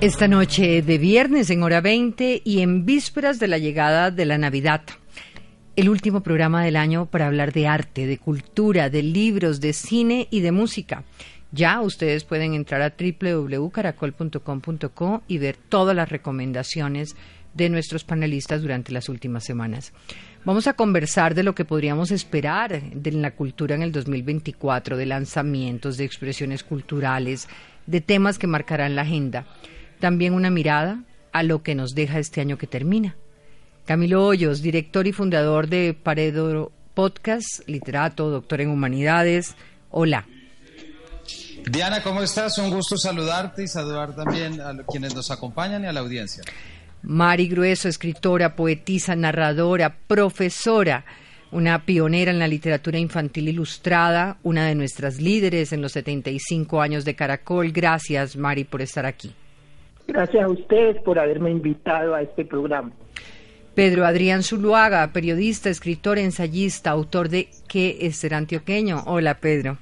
Esta noche de viernes en hora 20 y en vísperas de la llegada de la Navidad. El último programa del año para hablar de arte, de cultura, de libros, de cine y de música. Ya ustedes pueden entrar a www.caracol.com.co y ver todas las recomendaciones de nuestros panelistas durante las últimas semanas. Vamos a conversar de lo que podríamos esperar de la cultura en el 2024, de lanzamientos, de expresiones culturales, de temas que marcarán la agenda también una mirada a lo que nos deja este año que termina. Camilo Hoyos, director y fundador de Paredo Podcast, literato, doctor en humanidades. Hola. Diana, ¿cómo estás? Un gusto saludarte y saludar también a quienes nos acompañan y a la audiencia. Mari Grueso, escritora, poetisa, narradora, profesora, una pionera en la literatura infantil ilustrada, una de nuestras líderes en los 75 años de Caracol. Gracias, Mari, por estar aquí. Gracias a ustedes por haberme invitado a este programa. Pedro Adrián Zuluaga, periodista, escritor, ensayista, autor de ¿Qué es ser antioqueño? Hola, Pedro.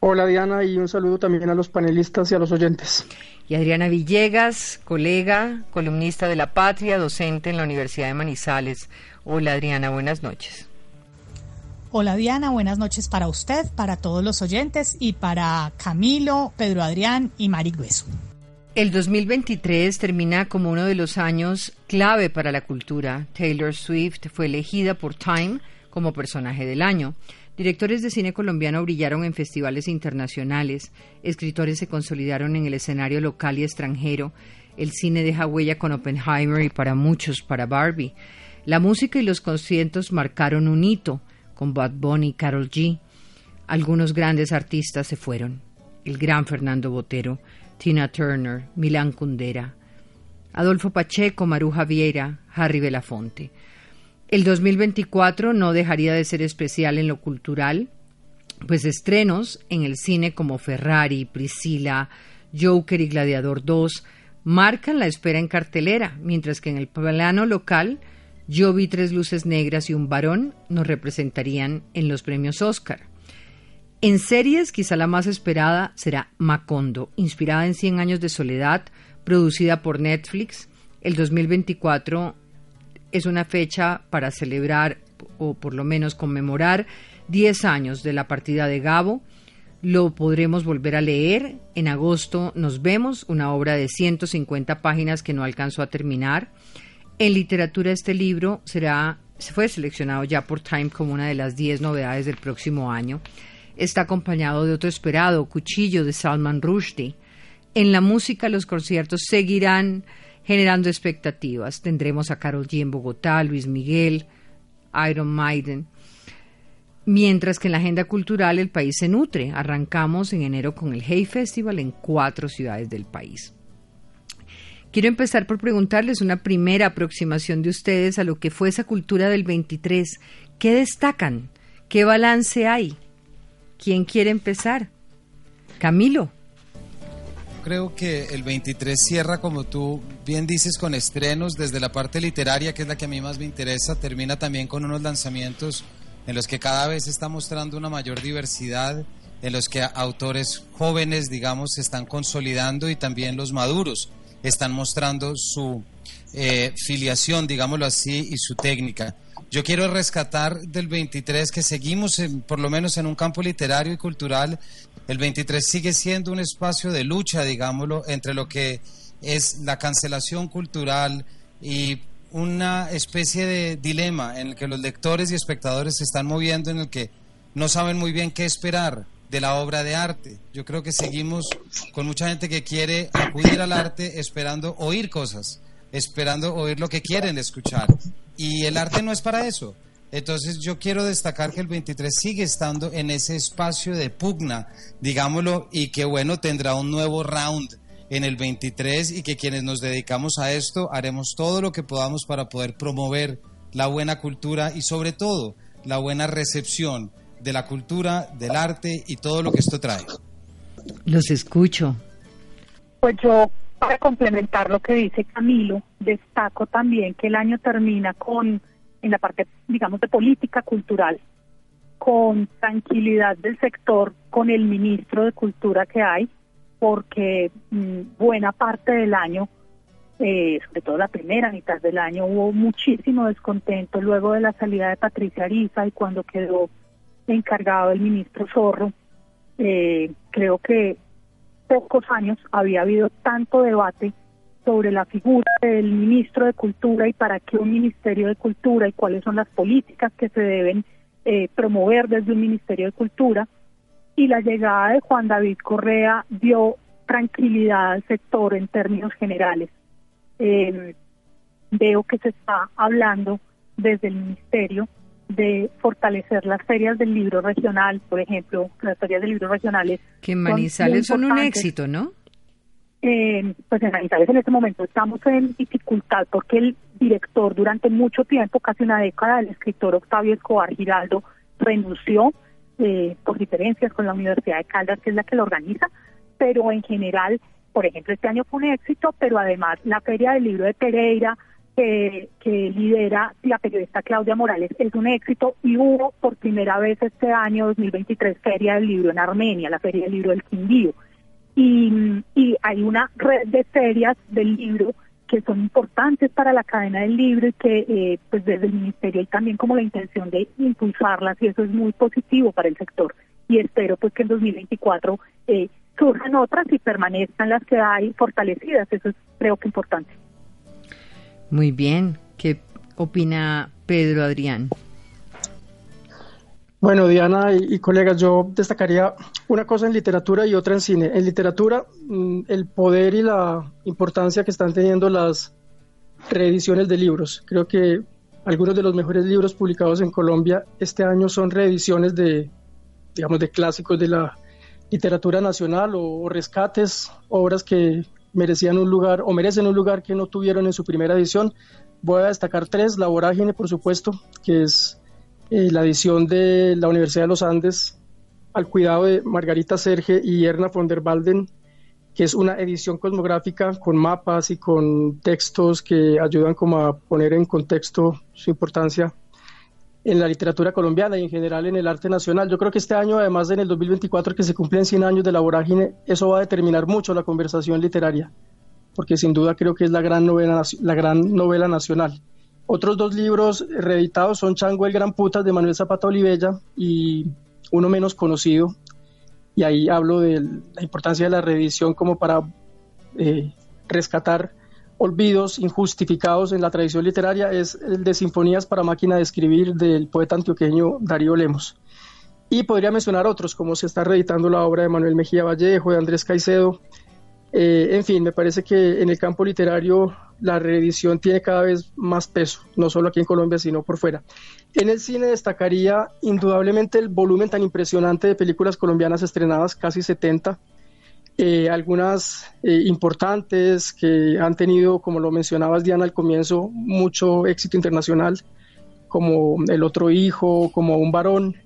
Hola, Diana, y un saludo también a los panelistas y a los oyentes. Y Adriana Villegas, colega, columnista de La Patria, docente en la Universidad de Manizales. Hola, Adriana, buenas noches. Hola Diana, buenas noches para usted, para todos los oyentes y para Camilo, Pedro Adrián y Mari Grueso. El 2023 termina como uno de los años clave para la cultura. Taylor Swift fue elegida por Time como personaje del año. Directores de cine colombiano brillaron en festivales internacionales, escritores se consolidaron en el escenario local y extranjero, el cine deja huella con Oppenheimer y para muchos para Barbie. La música y los conciertos marcaron un hito con Bad Bunny y Carol G. Algunos grandes artistas se fueron. El gran Fernando Botero, Tina Turner, Milán Kundera, Adolfo Pacheco, Maruja Viera, Harry Belafonte. El 2024 no dejaría de ser especial en lo cultural, pues estrenos en el cine como Ferrari, Priscila, Joker y Gladiador 2 marcan la espera en cartelera, mientras que en el plano local Yo vi tres luces negras y un varón nos representarían en los premios Oscar. En series, quizá la más esperada será Macondo, inspirada en 100 años de soledad, producida por Netflix. El 2024 es una fecha para celebrar o por lo menos conmemorar 10 años de la partida de Gabo. Lo podremos volver a leer. En agosto nos vemos, una obra de 150 páginas que no alcanzó a terminar. En literatura este libro será, fue seleccionado ya por Time como una de las 10 novedades del próximo año está acompañado de otro esperado, Cuchillo de Salman Rushdie. En la música los conciertos seguirán generando expectativas. Tendremos a Carol G en Bogotá, Luis Miguel, Iron Maiden. Mientras que en la agenda cultural el país se nutre. Arrancamos en enero con el Hey Festival en cuatro ciudades del país. Quiero empezar por preguntarles una primera aproximación de ustedes a lo que fue esa cultura del 23. ¿Qué destacan? ¿Qué balance hay? ¿Quién quiere empezar? Camilo. Creo que el 23 cierra, como tú bien dices, con estrenos desde la parte literaria, que es la que a mí más me interesa, termina también con unos lanzamientos en los que cada vez está mostrando una mayor diversidad, en los que autores jóvenes, digamos, se están consolidando y también los maduros están mostrando su eh, filiación, digámoslo así, y su técnica. Yo quiero rescatar del 23 que seguimos, por lo menos en un campo literario y cultural, el 23 sigue siendo un espacio de lucha, digámoslo, entre lo que es la cancelación cultural y una especie de dilema en el que los lectores y espectadores se están moviendo, en el que no saben muy bien qué esperar de la obra de arte. Yo creo que seguimos con mucha gente que quiere acudir al arte esperando oír cosas, esperando oír lo que quieren escuchar. Y el arte no es para eso. Entonces yo quiero destacar que el 23 sigue estando en ese espacio de pugna, digámoslo, y que bueno, tendrá un nuevo round en el 23 y que quienes nos dedicamos a esto haremos todo lo que podamos para poder promover la buena cultura y sobre todo la buena recepción de la cultura, del arte y todo lo que esto trae. Los escucho. Pues yo, para complementar lo que dice Camilo, destaco también que el año termina con, en la parte, digamos, de política cultural, con tranquilidad del sector, con el ministro de Cultura que hay, porque mm, buena parte del año, eh, sobre todo la primera mitad del año, hubo muchísimo descontento luego de la salida de Patricia Ariza y cuando quedó encargado el ministro Zorro. Eh, creo que pocos años había habido tanto debate sobre la figura del ministro de Cultura y para qué un ministerio de Cultura y cuáles son las políticas que se deben eh, promover desde un ministerio de Cultura y la llegada de Juan David Correa dio tranquilidad al sector en términos generales. Eh, veo que se está hablando desde el ministerio de fortalecer las ferias del libro regional, por ejemplo, las ferias del libro regionales. Que en Manizales son, un éxito, ¿no? Eh, pues en Manizales en este momento estamos en dificultad porque el director durante mucho tiempo, casi una década, el escritor Octavio Escobar Giraldo, renunció eh, por diferencias con la Universidad de Caldas, que es la que lo organiza, pero en general, por ejemplo, este año fue un éxito, pero además la Feria del Libro de Pereira, que, que, lidera la periodista Claudia Morales es un éxito y hubo por primera vez este año 2023 Feria del Libro en Armenia, la Feria del Libro del Quindío. Y, y hay una red de ferias del libro que son importantes para la cadena del libro y que eh, pues desde el ministerio hay también como la intención de impulsarlas y eso es muy positivo para el sector. Y espero pues que en 2024 eh, surjan otras y permanezcan las que hay fortalecidas. Eso es creo que importante. Muy bien. Qué opina Pedro Adrián bueno, Diana y, colegas, yo destacaría una cosa en literatura y otra en cine. En literatura, mm, el poder y la importancia que están teniendo las reediciones de libros. Creo que algunos de los mejores libros publicados en Colombia este año son reediciones de, digamos, de clásicos de la literatura nacional o, rescates, obras que merecían un lugar o merecen un lugar que no tuvieron en su primera edición. Voy a destacar tres, La Vorágine, por supuesto, que es eh, la edición de la Universidad de los Andes al cuidado de Margarita Serge y Erna von der Walden, que es una edición cosmográfica con mapas y con textos que ayudan como a poner en contexto su importancia en la literatura colombiana y en general en el arte nacional. Yo creo que este año, además en el 2024, que se cumplen 100 años de la vorágine, eso va a determinar mucho la conversación literaria, porque sin duda creo que es la gran novela, la gran novela nacional. Otros dos libros reeditados son Chango el Gran Putas de Manuel Zapata Olivella y uno menos conocido. Y ahí hablo de la importancia de la reedición como para eh, rescatar olvidos injustificados en la tradición literaria. Es el de Sinfonías para máquina de escribir del poeta antioqueño Darío Lemos. Y podría mencionar otros, como se está reeditando la obra de Manuel Mejía Vallejo, de Andrés Caicedo. Eh, en fin, me parece que en el campo literario la reedición tiene cada vez más peso, no solo aquí en Colombia, sino por fuera. En el cine destacaría indudablemente el volumen tan impresionante de películas colombianas estrenadas, casi 70, eh, algunas eh, importantes que han tenido, como lo mencionabas Diana al comienzo, mucho éxito internacional, como El otro hijo, como Un varón,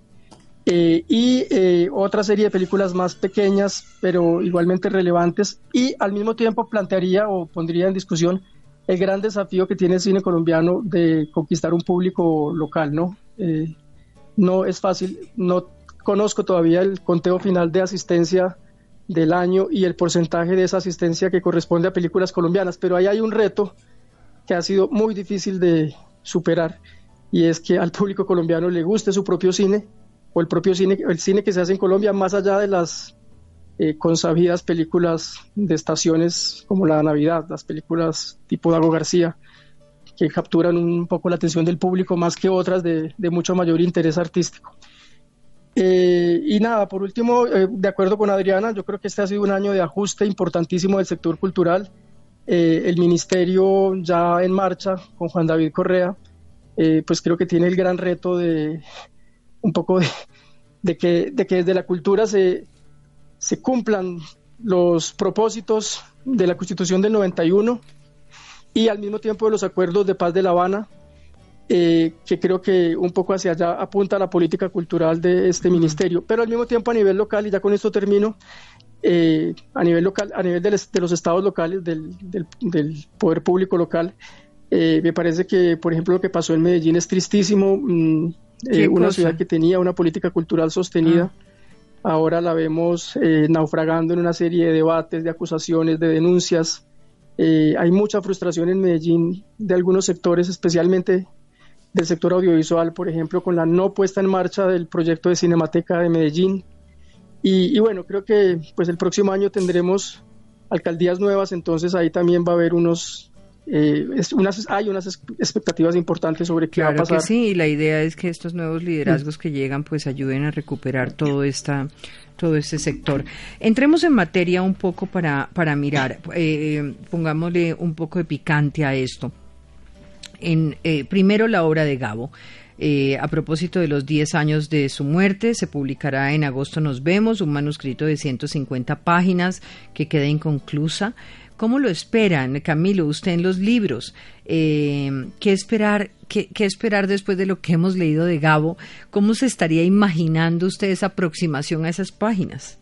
eh, y otra serie de películas más pequeñas, pero igualmente relevantes, y al mismo tiempo plantearía o pondría en discusión el gran desafío que tiene el cine colombiano de conquistar un público local, ¿no? Eh, no es fácil, no conozco todavía el conteo final de asistencia del año y el porcentaje de esa asistencia que corresponde a películas colombianas, pero ahí hay un reto que ha sido muy difícil de superar y es que al público colombiano le guste su propio cine o el propio cine, el cine que se hace en Colombia, más allá de las eh, consabidas películas de estaciones como la Navidad, las películas tipo Dago García, que capturan un poco la atención del público más que otras de, mucho mayor interés artístico. Eh, y nada, por último, eh, de acuerdo con Adriana, yo creo que este ha sido un año de ajuste importantísimo del sector cultural. el ministerio ya en marcha con Juan David Correa, pues creo que tiene el gran reto de un poco de, que, de que desde la cultura se, se cumplan los propósitos de la Constitución del 91 y al mismo tiempo de los acuerdos de paz de La Habana, eh, que creo que un poco hacia allá apunta la política cultural de este ministerio, pero al mismo tiempo a nivel local, y ya con esto termino, eh, a nivel local, a nivel de, los estados locales, del, poder público local, eh, me parece que, por ejemplo, lo que pasó en Medellín es tristísimo, mm, una ciudad que tenía una política cultural sostenida. Ah ahora la vemos eh, naufragando en una serie de debates, de acusaciones, de denuncias. Eh, hay mucha frustración en Medellín de algunos sectores, especialmente del sector audiovisual, por ejemplo, con la no puesta en marcha del proyecto de Cinemateca de Medellín. Y, y bueno, creo que pues el próximo año tendremos alcaldías nuevas, entonces ahí también va a haber unos eh, unas, hay unas expectativas importantes sobre qué va a pasar. Que sí, y la idea es que estos nuevos liderazgos que llegan pues ayuden a recuperar todo esta todo este sector. Entremos en materia un poco para, para mirar, eh, pongámosle un poco de picante a esto. En, eh, primero la obra de Gabo. Eh, a propósito de los 10 años de su muerte, se publicará en agosto Nos Vemos, un manuscrito de 150 páginas que queda inconclusa. ¿Cómo lo esperan, Camilo, usted en los libros? Eh, ¿qué, esperar, qué, ¿Qué esperar después de lo que hemos leído de Gabo? ¿Cómo se estaría imaginando usted esa aproximación a esas páginas?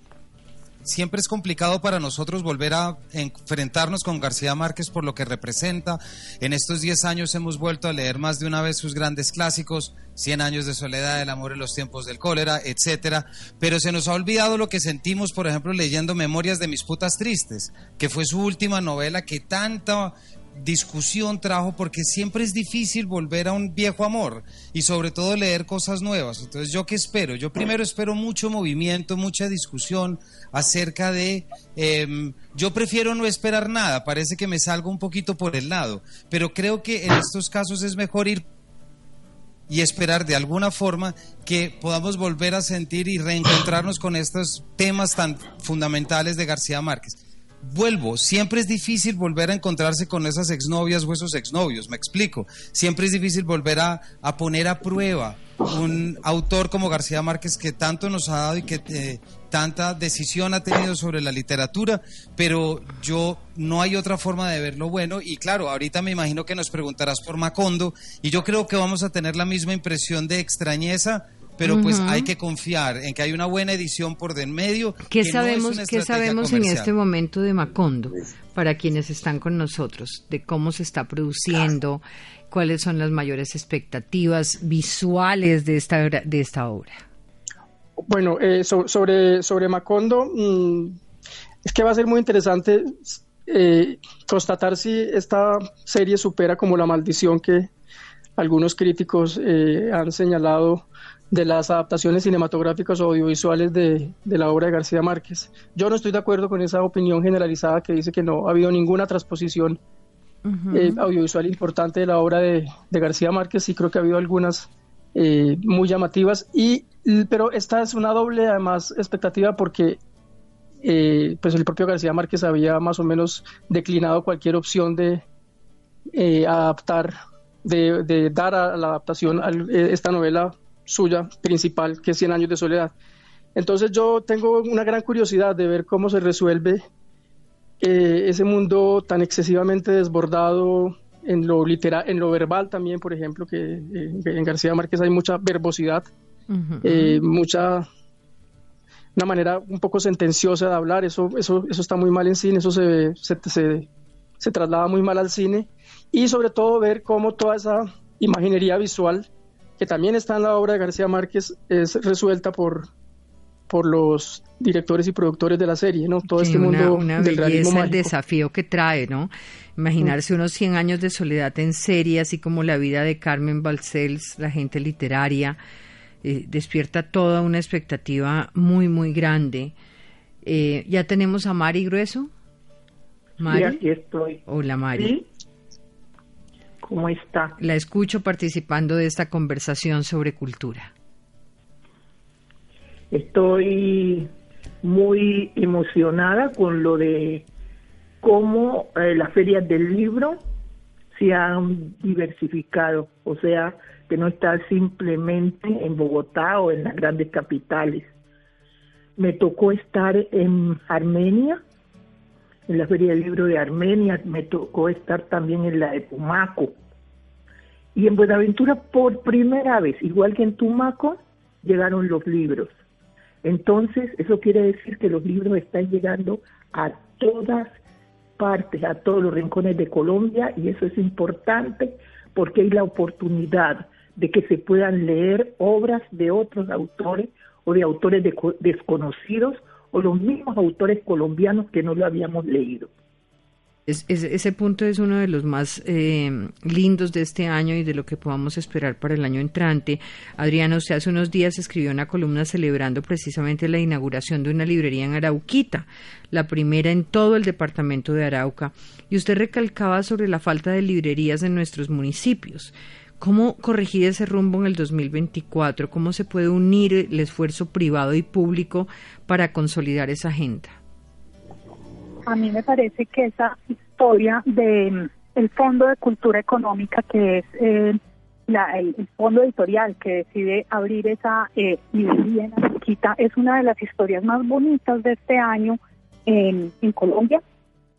Siempre es complicado para nosotros volver a enfrentarnos con García Márquez por lo que representa. En estos 10 años hemos vuelto a leer más de una vez sus grandes clásicos, Cien años de soledad, El amor en los tiempos del cólera, etcétera, pero se nos ha olvidado lo que sentimos, por ejemplo, leyendo Memorias de mis putas tristes, que fue su última novela que tanta discusión trajo porque siempre es difícil volver a un viejo amor y sobre todo leer cosas nuevas. Entonces, ¿yo qué espero? Yo primero espero mucho movimiento, mucha discusión acerca de... Em, yo prefiero no esperar nada, parece que me salgo un poquito por el lado, pero creo que en estos casos es mejor ir y esperar de alguna forma que podamos volver a sentir y reencontrarnos con estos temas tan fundamentales de García Márquez vuelvo, siempre es difícil volver a encontrarse con esas exnovias o esos exnovios, me explico. Siempre es difícil volver a, poner a prueba un autor como García Márquez que tanto nos ha dado y que eh, tanta decisión ha tenido sobre la literatura, pero yo no hay otra forma de verlo bueno y claro, ahorita me imagino que nos preguntarás por Macondo y yo creo que vamos a tener la misma impresión de extrañeza pero pues hay que confiar en que hay una buena edición por de en medio. ¿Qué sabemos, ¿qué sabemos en este momento de Macondo para quienes están con nosotros? De cómo se está produciendo, cuáles son las mayores expectativas visuales de esta, de esta obra. Bueno, eh, sobre, sobre Macondo, mm, es que va a ser muy interesante eh, constatar si esta serie supera como la maldición que algunos críticos eh, han señalado de las adaptaciones cinematográficas o audiovisuales de, la obra de García Márquez. Yo no estoy de acuerdo con esa opinión generalizada que dice que no ha habido ninguna transposición eh, audiovisual importante de la obra de, García Márquez. Sí creo que ha habido algunas eh, muy llamativas, y, pero esta es una doble además expectativa porque eh, pues el propio García Márquez había más o menos declinado cualquier opción de adaptar, de, de, dar a la adaptación a esta novela suya principal, que es Cien años de soledad. Entonces yo tengo una gran curiosidad de ver cómo se resuelve eh, ese mundo tan excesivamente desbordado en lo literal, en lo verbal también, por ejemplo, que eh, en García Márquez hay mucha verbosidad, eh, mucha una manera un poco sentenciosa de hablar, eso, eso, eso está muy mal en cine, eso se, se, se, se traslada muy mal al cine, y sobre todo ver cómo toda esa imaginería visual que también está en la obra de García Márquez, es resuelta por, por los directores y productores de la serie, ¿no? Todo este mundo una del belleza, el desafío que trae, ¿no? Imaginarse unos 100 años de soledad en serie, así como la vida de Carmen Balcells, la gente literaria, eh, despierta toda una expectativa muy, muy grande. Eh, ¿Ya tenemos a Mari Grueso? Mari. aquí estoy. Hola, Mari. ¿Cómo está? La escucho participando de esta conversación sobre cultura. Estoy muy emocionada con lo de cómo eh, las ferias del libro se han diversificado, o sea, que no está simplemente en Bogotá o en las grandes capitales. Me tocó estar en Armenia, en la Feria del Libro de Armenia, me tocó estar también en la de Tumaco. Y en Buenaventura por primera vez, igual que en Tumaco, llegaron los libros. Entonces, eso quiere decir que los libros están llegando a todas partes, a todos los rincones de Colombia y eso es importante porque hay la oportunidad de que se puedan leer obras de otros autores o de autores desconocidos o los mismos autores colombianos que no lo habíamos leído ese punto es uno de los más eh, lindos de este año y de lo que podamos esperar para el año entrante. Adriana, usted hace unos días escribió una columna celebrando precisamente la inauguración de una librería en Arauquita, la primera en todo el departamento de Arauca, y usted recalcaba sobre la falta de librerías en nuestros municipios. ¿Cómo corregir ese rumbo en el 2024? ¿Cómo se puede unir el esfuerzo privado y público para consolidar esa agenda? A mí me parece que esa historia de mm, el Fondo de Cultura Económica, que es eh, el, fondo editorial que decide abrir esa eh, librería en Arquita, es una de las historias más bonitas de este año en, Colombia.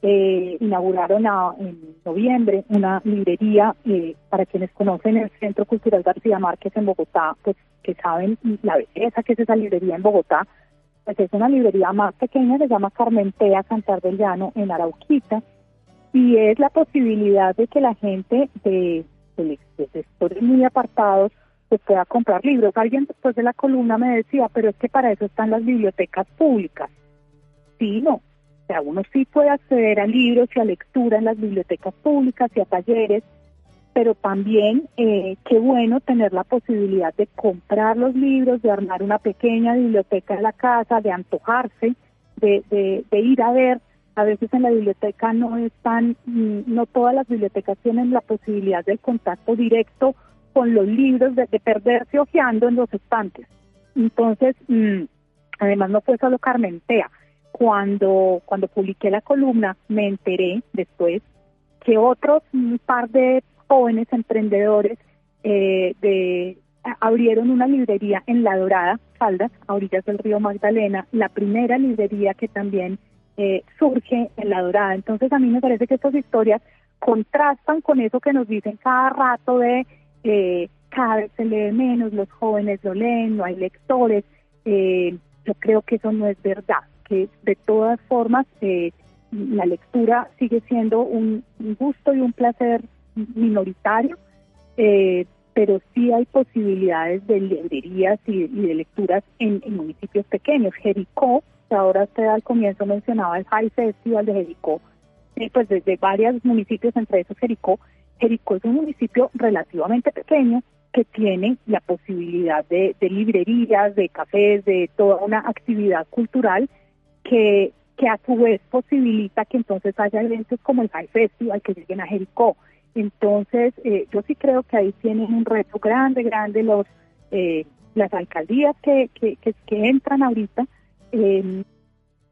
Eh, inauguraron en noviembre una librería, eh, para quienes conocen el Centro Cultural García Márquez en Bogotá, pues que saben la belleza que es esa librería en Bogotá, pues es una librería más pequeña, se llama Carmentea Cantar del Llano en Arauquita, y es la posibilidad de que la gente de, de, sectores muy apartados pues pueda comprar libros. Alguien después de la columna me decía, pero es que para eso están las bibliotecas públicas. Sí, no. O sea, uno sí puede acceder a libros y a lectura en las bibliotecas públicas y a talleres, pero también eh, qué bueno tener la posibilidad de comprar los libros, de armar una pequeña biblioteca en la casa, de antojarse, de, de, ir a ver. A veces en la biblioteca no están, mm, no todas las bibliotecas tienen la posibilidad del contacto directo con los libros, de, perderse ojeando en los estantes. Entonces, mm, además no fue solo Carmentea. Cuando, cuando publiqué la columna, me enteré después que otros un par de jóvenes emprendedores eh, de, abrieron una librería en La Dorada, Caldas, a orillas del río Magdalena, la primera librería que también eh, surge en La Dorada. Entonces a mí me parece que estas historias contrastan con eso que nos dicen cada rato de eh, cada vez se lee menos, los jóvenes lo leen, no hay lectores. yo creo que eso no es verdad, que de todas formas la lectura sigue siendo un gusto y un placer minoritario, eh, pero sí hay posibilidades de librerías y, de lecturas en, municipios pequeños. Jericó, que ahora usted al comienzo mencionaba el High Festival de Jericó, eh, pues desde varios municipios, entre esos Jericó. Jericó es un municipio relativamente pequeño que tiene la posibilidad de, de librerías, de cafés, de toda una actividad cultural que, que a su vez posibilita que entonces haya eventos como el High Festival que lleguen a Jericó. Entonces, eh, yo sí creo que ahí tienen un reto grande, grande los eh, las alcaldías que, que, que, que entran ahorita. Eh,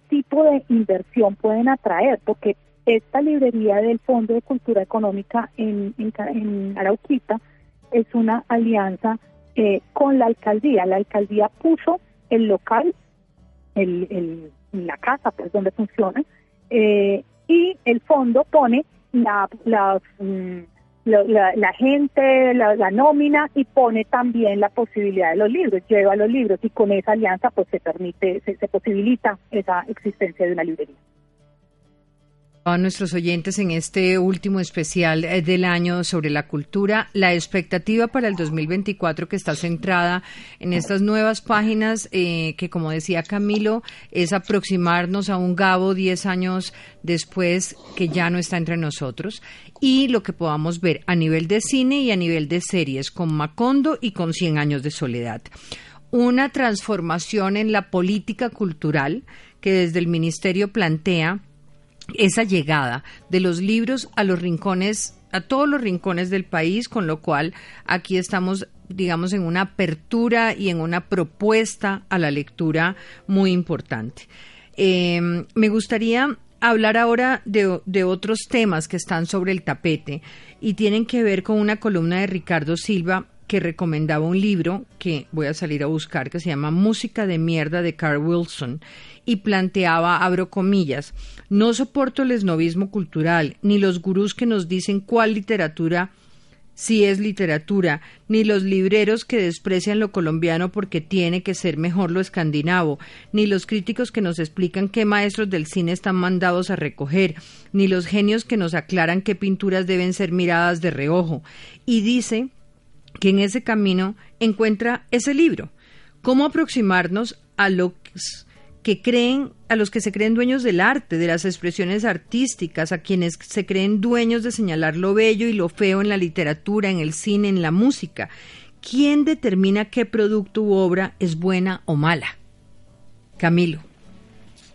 tipo de inversión pueden atraer, porque esta librería del Fondo de Cultura Económica en, en, Arauquita es una alianza eh, con la alcaldía. La alcaldía puso el local, el, la casa, pues donde funciona, eh, y el fondo pone la, mm, la, gente, la, nómina y pone también la posibilidad de los libros, lleva los libros y con esa alianza pues se permite, se posibilita esa existencia de una librería a nuestros oyentes en este último especial eh, del año sobre la cultura. La expectativa para el 2024 que está centrada en estas nuevas páginas eh, que, como decía Camilo, es aproximarnos a un Gabo 10 años después que ya no está entre nosotros y lo que podamos ver a nivel de cine y a nivel de series con Macondo y con 100 años de soledad. Una transformación en la política cultural que desde el Ministerio plantea esa llegada de los libros a los rincones, a todos los rincones del país, con lo cual aquí estamos digamos, en una apertura y en una propuesta a la lectura muy importante. Em, me gustaría hablar ahora de, de, otros temas que están sobre el tapete y tienen que ver con una columna de Ricardo Silva que recomendaba un libro que voy a salir a buscar que se llama Música de mierda de Carl Wilson y planteaba, abro comillas, no soporto el esnovismo cultural, ni los gurús que nos dicen cuál literatura si es literatura, ni los libreros que desprecian lo colombiano porque tiene que ser mejor lo escandinavo, ni los críticos que nos explican qué maestros del cine están mandados a recoger, ni los genios que nos aclaran qué pinturas deben ser miradas de reojo. Y dice que en ese camino encuentra ese libro, cómo aproximarnos a los que creen, a los que se creen dueños del arte, de las expresiones artísticas, a quienes se creen dueños de señalar lo bello y lo feo en la literatura, en el cine, en la música. ¿Quién determina qué producto u obra es buena o mala? Camilo.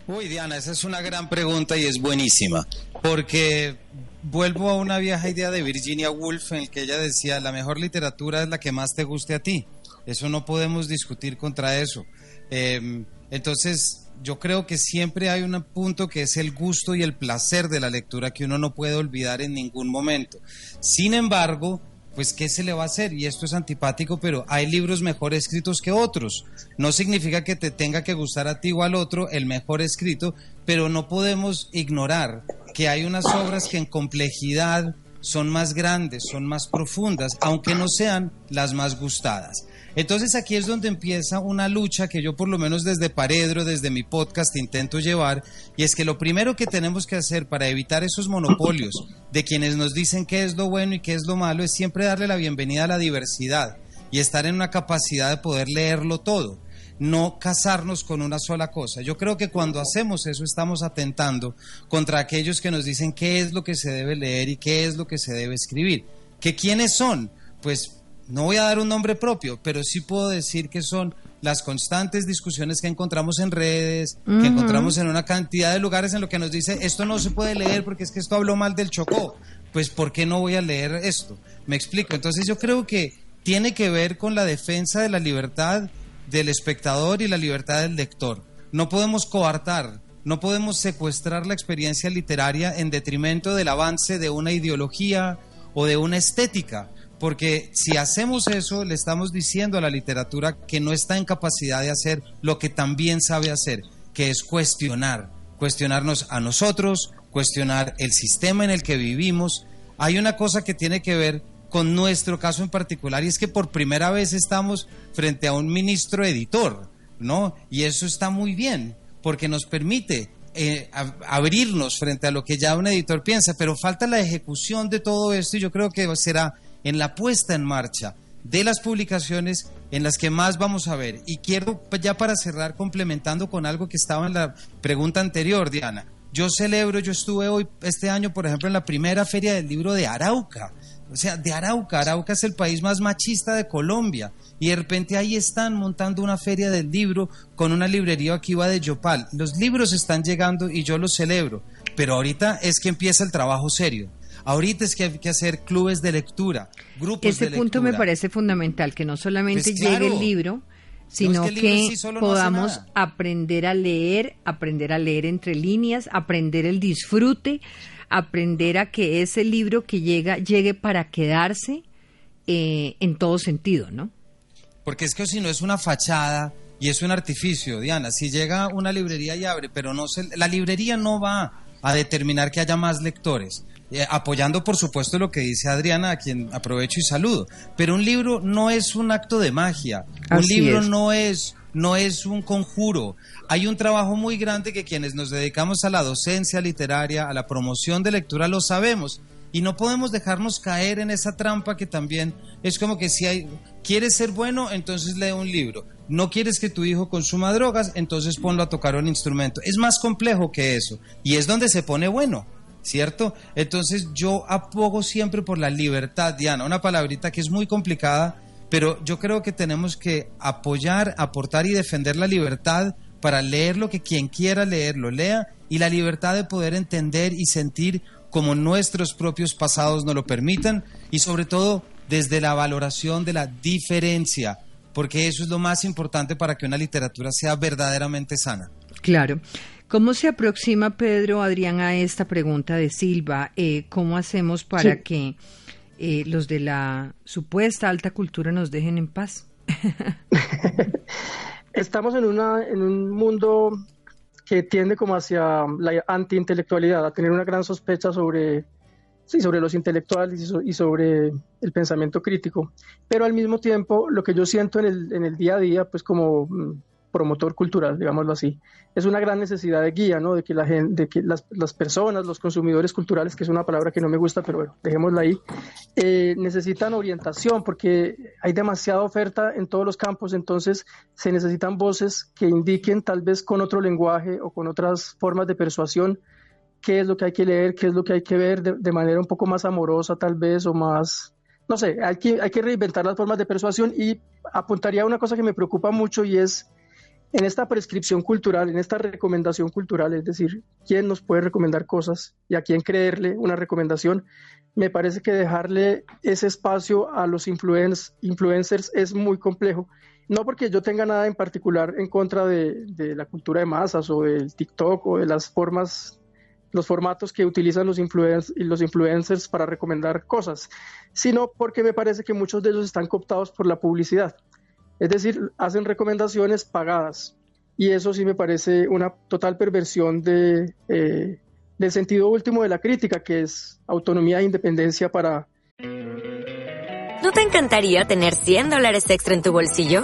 Uy, Diana, esa es una gran pregunta y es buenísima, porque vuelvo a una vieja idea de Virginia Woolf en la que ella decía, la mejor literatura es la que más te guste a ti. Eso no podemos discutir contra eso. Em, entonces, yo creo que siempre hay un punto que es el gusto y el placer de la lectura que uno no puede olvidar en ningún momento. Sin embargo, pues ¿qué se le va a hacer? Y esto es antipático, pero hay libros mejor escritos que otros. No significa que te tenga que gustar a ti o al otro el mejor escrito, pero no podemos ignorar que hay unas obras que en complejidad son más grandes, son más profundas, aunque no sean las más gustadas. Entonces aquí es donde empieza una lucha que yo por lo menos desde Paredro, desde mi podcast intento llevar, y es que lo primero que tenemos que hacer para evitar esos monopolios de quienes nos dicen qué es lo bueno y qué es lo malo es siempre darle la bienvenida a la diversidad y estar en una capacidad de poder leerlo todo no casarnos con una sola cosa. Yo creo que cuando hacemos eso estamos atentando contra aquellos que nos dicen qué es lo que se debe leer y qué es lo que se debe escribir. ¿Que quiénes son? Pues no voy a dar un nombre propio, pero sí puedo decir que son las constantes discusiones que encontramos en redes, que encontramos en una cantidad de lugares en lo que nos dice, esto no se puede leer porque es que esto habló mal del Chocó. Pues, ¿por qué no voy a leer esto? Me explico. Entonces, yo creo que tiene que ver con la defensa de la libertad del espectador y la libertad del lector. No podemos coartar, no podemos secuestrar la experiencia literaria en detrimento del avance de una ideología o de una estética porque si hacemos eso, le estamos diciendo a la literatura que no está en capacidad de hacer lo que también sabe hacer, que es cuestionar, cuestionarnos a nosotros, cuestionar el sistema en el que vivimos. Hay una cosa que tiene que ver con nuestro caso en particular y es que por primera vez estamos frente a un ministro editor, ¿no? Y eso está muy bien, porque nos permite eh, abrirnos frente a lo que ya un editor piensa, pero falta la ejecución de todo esto y yo creo que será en la puesta en marcha de las publicaciones en las que más vamos a ver. Y quiero ya para cerrar complementando con algo que estaba en la pregunta anterior, Diana. Yo celebro, yo estuve hoy, este año, por ejemplo, en la primera feria del libro de Arauca. O sea, de Arauca. Arauca es el país más machista de Colombia. Y de repente ahí están montando una feria del libro con una librería aquí va de Yopal. Los libros están llegando y yo los celebro. Pero ahorita es que empieza el trabajo serio Ahorita es que hay que hacer clubes de lectura, grupos de lectura. Ese punto me parece fundamental, que no solamente pues llegue el libro, sino que, podamos aprender a leer, aprender a leer entre líneas, aprender el disfrute, aprender a que ese libro que llega llegue para quedarse eh, en todo sentido, ¿no? Porque es que si no es una fachada y es un artificio, Diana. Si llega una librería y abre, pero no se, la librería no va a determinar que haya más lectores. Eh, apoyando por supuesto lo que dice Adriana, a quien aprovecho y saludo. Pero un libro no es un acto de magia, un libro no es no es un conjuro. Hay un trabajo muy grande que quienes nos dedicamos a la docencia literaria, a la promoción de lectura, lo sabemos. Y no podemos dejarnos caer en esa trampa que también es como que si hay, quieres ser bueno, entonces lee un libro. No quieres que tu hijo consuma drogas, entonces ponlo a tocar un instrumento. Es más complejo que eso. Y es donde se pone bueno. ¿Cierto? Entonces yo abogo siempre por la libertad, Diana, una palabrita que es muy complicada, pero yo creo que tenemos que apoyar, aportar y defender la libertad para leer lo que quien quiera leer lo lea y la libertad de poder entender y sentir como nuestros propios pasados nos lo permitan y sobre todo desde la valoración de la diferencia, porque eso es lo más importante para que una literatura sea verdaderamente sana. Claro. ¿Cómo se aproxima Pedro Adrián a esta pregunta de Silva? Eh, ¿Cómo hacemos para que eh, los de la supuesta alta cultura nos dejen en paz? Estamos en, una, en un mundo que tiende como hacia la antiintelectualidad, a tener una gran sospecha sobre, sí, sobre los intelectuales y, sobre el pensamiento crítico. Pero al mismo tiempo, lo que yo siento en el, en el día a día, pues como mm, promotor cultural, digámoslo así. Es una gran necesidad de guía, ¿no? De que, la gente, de que las, las personas, los consumidores culturales, que es una palabra que no me gusta, pero bueno, dejémosla ahí, eh, necesitan orientación porque hay demasiada oferta en todos los campos, entonces se necesitan voces que indiquen tal vez con otro lenguaje o con otras formas de persuasión qué es lo que hay que leer, qué es lo que hay que ver de, de manera un poco más amorosa tal vez o más no sé, hay que, hay que reinventar las formas de persuasión y apuntaría a una cosa que me preocupa mucho y es en esta prescripción cultural, en esta recomendación cultural, es decir, quién nos puede recomendar cosas y a quién creerle una recomendación, me parece que dejarle ese espacio a los influencers es muy complejo. No porque yo tenga nada en particular en contra de, la cultura de masas o del TikTok o de las formas, los formatos que utilizan los, los influencers para recomendar cosas, sino porque me parece que muchos de ellos están cooptados por la publicidad. Es decir, hacen recomendaciones pagadas. Y eso sí me parece una total perversión de, eh, del sentido último de la crítica, que es autonomía e independencia para... ¿No te encantaría tener 100 dólares extra en tu bolsillo?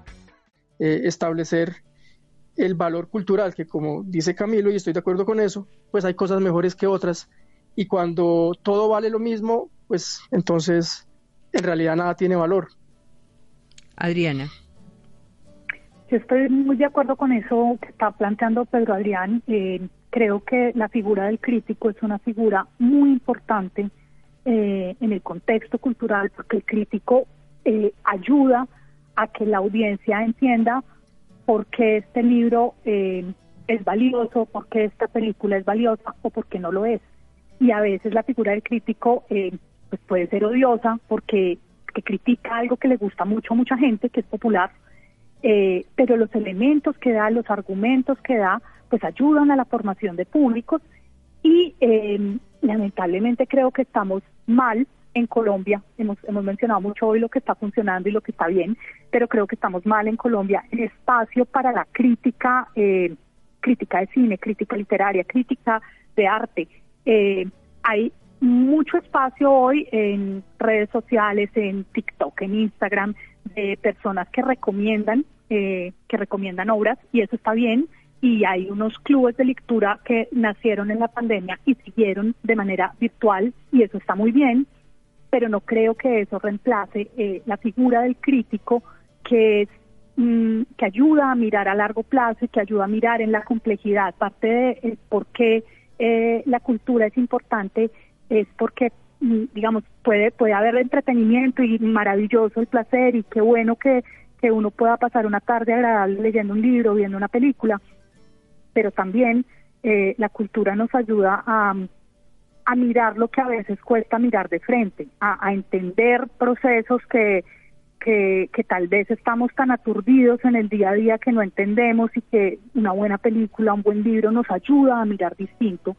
Eh, establecer el valor cultural, que como dice Camilo, y estoy de acuerdo con eso, pues hay cosas mejores que otras. Y cuando todo vale lo mismo, pues entonces en realidad nada tiene valor. Adriana. Yo estoy muy de acuerdo con eso que está planteando Pedro Adrián. Eh, creo que la figura del crítico es una figura muy importante eh, en el contexto cultural porque el crítico ayuda a que la audiencia entienda por qué este libro eh, es valioso, por qué esta película es valiosa o por qué no lo es. Y a veces la figura del crítico eh, pues puede ser odiosa porque que critica algo que le gusta mucho a mucha gente, que es popular, eh, pero los elementos que da, los argumentos que da, pues ayudan a la formación de públicos y lamentablemente creo que estamos mal en Colombia, hemos, hemos mencionado mucho hoy lo que está funcionando y lo que está bien, pero creo que estamos mal en Colombia. En espacio para la crítica, eh, crítica de cine, crítica literaria, crítica de arte. Eh, hay mucho espacio hoy en redes sociales, en TikTok, en Instagram, de personas que recomiendan, eh, que recomiendan obras y eso está bien, y hay unos clubes de lectura que nacieron en la pandemia y siguieron de manera virtual y eso está muy bien, pero no creo que eso reemplace eh, la figura del crítico que es mm, que ayuda a mirar a largo plazo y que ayuda a mirar en la complejidad. Parte de por qué eh, la cultura es importante es porque mm, digamos puede puede haber entretenimiento y maravilloso el placer y qué bueno que que uno pueda pasar una tarde agradable leyendo un libro, viendo una película, pero también eh, la cultura nos ayuda a, a, mirar lo que a veces cuesta mirar de frente, a, entender procesos que, que, tal vez estamos tan aturdidos en el día a día que no entendemos y que una buena película, un buen libro nos ayuda a mirar distinto.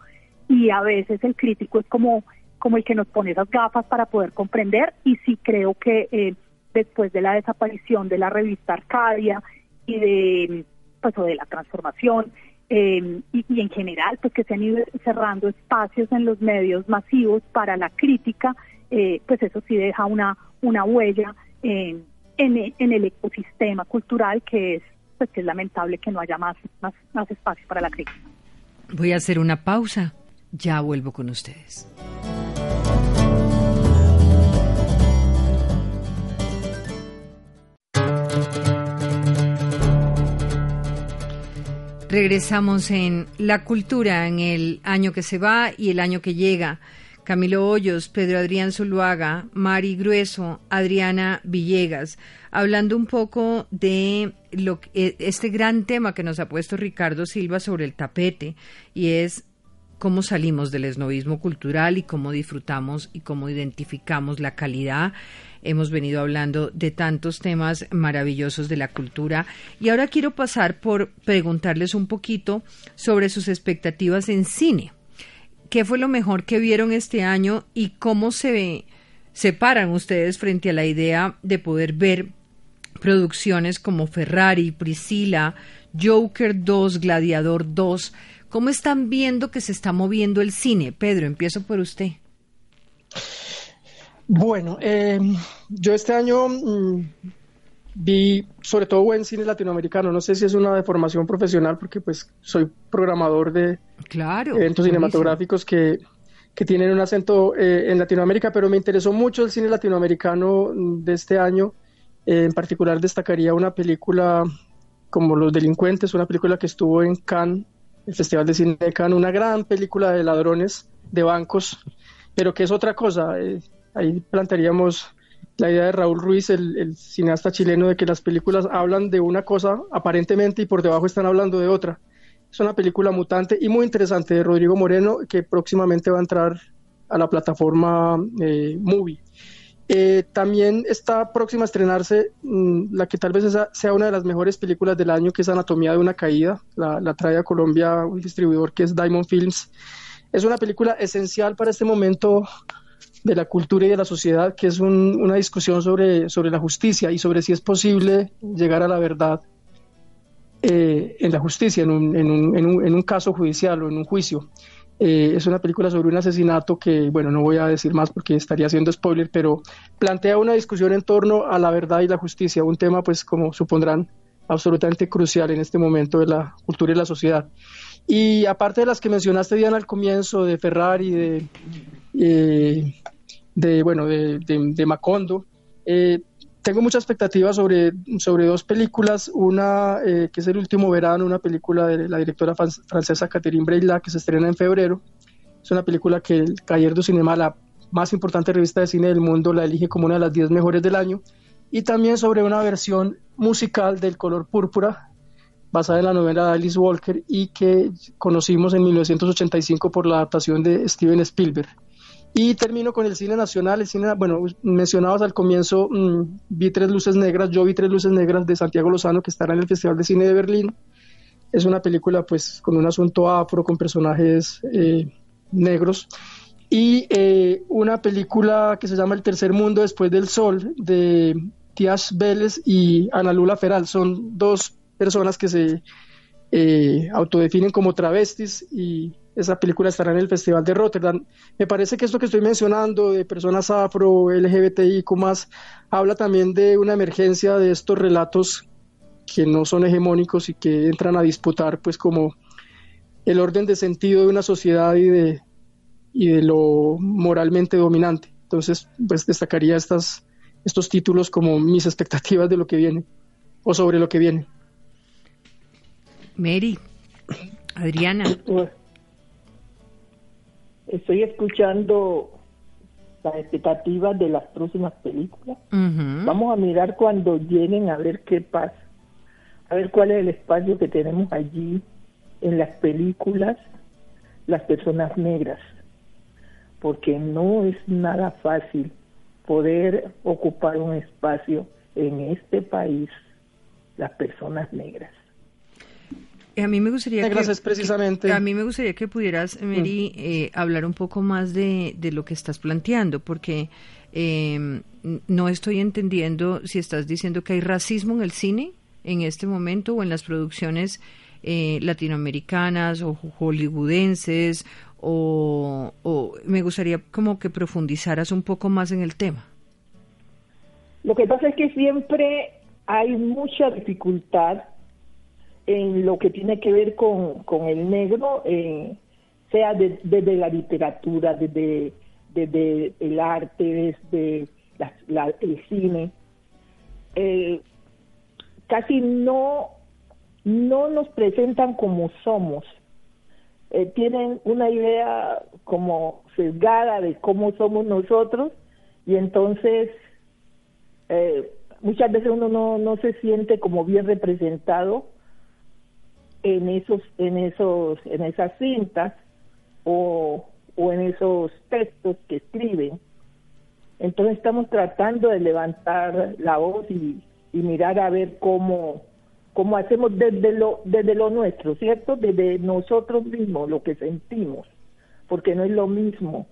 Y a veces el crítico es como, como el que nos pone esas gafas para poder comprender. Y sí creo que eh, después de la desaparición de la revista Arcadia y de pues o de la transformación Em, y, en general pues que se han ido cerrando espacios en los medios masivos para la crítica, eh, pues eso sí deja una, una huella en, en, el ecosistema cultural que es pues que es lamentable que no haya más, más, más espacio para la crítica. Voy a hacer una pausa, ya vuelvo con ustedes. Regresamos en la cultura en el año que se va y el año que llega. Camilo Hoyos, Pedro Adrián Zuluaga, Mari Grueso, Adriana Villegas, hablando un poco de lo, e, este gran tema que nos ha puesto Ricardo Silva sobre el tapete y es cómo salimos del esnovismo cultural y cómo disfrutamos y cómo identificamos la calidad Hemos venido hablando de tantos temas maravillosos de la cultura y ahora quiero pasar por preguntarles un poquito sobre sus expectativas en cine. ¿Qué fue lo mejor que vieron este año y cómo se separan ustedes frente a la idea de poder ver producciones como Ferrari, Priscila, Joker 2, Gladiador 2? ¿Cómo están viendo que se está moviendo el cine? Pedro, empiezo por usted. Bueno, eh, yo este año mm, vi sobre todo buen cine latinoamericano. No sé si es una deformación profesional porque pues soy programador de eventos cinematográficos que, tienen un acento eh, en Latinoamérica, pero me interesó mucho el cine latinoamericano de este año. Eh, en particular destacaría una película como Los Delincuentes, una película que estuvo en Cannes, el Festival de Cine de Cannes, una gran película de ladrones de bancos, pero que es otra cosa ahí plantearíamos la idea de Raúl Ruiz, el, cineasta chileno, de que las películas hablan de una cosa aparentemente y por debajo están hablando de otra. Es una película mutante y muy interesante de Rodrigo Moreno que próximamente va a entrar a la plataforma eh, Movie. Eh, también está próxima a estrenarse mm, la que tal vez sea una de las mejores películas del año, que es Anatomía de una Caída. La, la trae a Colombia un distribuidor que es Diamond Films. Es una película esencial para este momento de la cultura y de la sociedad, que es una discusión sobre, sobre la justicia y sobre si es posible llegar a la verdad eh, en la justicia, en un, en, un, en, un, caso judicial o en un juicio. Eh, es una película sobre un asesinato que, bueno, no voy a decir más porque estaría haciendo spoiler, pero plantea una discusión en torno a la verdad y la justicia, un tema, pues, como supondrán, absolutamente crucial en este momento de la cultura y la sociedad. Y aparte de las que mencionaste, Diana, al comienzo, de Ferrari, de, eh, de, bueno, de, de, Macondo. Eh, tengo mucha expectativa sobre, sobre dos películas, una eh, que es El último verano, una película de la directora francesa Catherine Breillat que se estrena en febrero. Es una película que el Cahiers du Cinema, la más importante revista de cine del mundo, la elige como una de las 10 mejores del año. Y también sobre una versión musical del color púrpura, basada en la novela de Alice Walker y que conocimos en 1985 por la adaptación de Steven Spielberg. Y termino con el cine nacional, el cine, bueno, mencionabas al comienzo, mm, vi tres luces negras, yo vi tres luces negras de Santiago Lozano que estará en el Festival de Cine de Berlín. Es una película pues con un asunto afro, con personajes eh, negros. Y eh, una película que se llama El Tercer Mundo Después del Sol de Tías Vélez y Ana Lula Feral. Son dos personas que se eh, autodefinen como travestis y esa película estará en el Festival de Rotterdam. Me parece que esto que estoy mencionando de personas afro, LGBTI, más, habla también de una emergencia de estos relatos que no son hegemónicos y que entran a disputar pues como el orden de sentido de una sociedad y de, y de lo moralmente dominante. Entonces, pues destacaría estas, estos títulos como mis expectativas de lo que viene o sobre lo que viene. Mary, Adriana. Estoy escuchando las expectativas de las próximas películas. Vamos a mirar cuando lleguen a ver qué pasa, a ver cuál es el espacio que tenemos allí en las películas, las personas negras, porque no es nada fácil poder ocupar un espacio en este país, las personas negras. A mí me gustaría que, precisamente. a mí me gustaría que pudieras, Mary, eh, hablar un poco más de, de, lo que estás planteando, porque eh, no estoy entendiendo si estás diciendo que hay racismo en el cine en este momento o en las producciones eh, latinoamericanas o hollywoodenses o, o me gustaría como que profundizaras un poco más en el tema. Lo que pasa es que siempre hay mucha dificultad en lo que tiene que ver con, con el negro, eh, sea desde la literatura, desde, desde el arte, desde el cine. Eh, casi no, no nos presentan como somos. Eh, tienen una idea como sesgada de cómo somos nosotros y entonces muchas veces uno no, no se siente como bien representado en esos en esos en esas cintas o, o en esos textos que escriben. Entonces estamos tratando de levantar la voz y, mirar a ver cómo cómo hacemos desde lo desde lo nuestro cierto desde nosotros mismos lo que sentimos porque no es lo mismo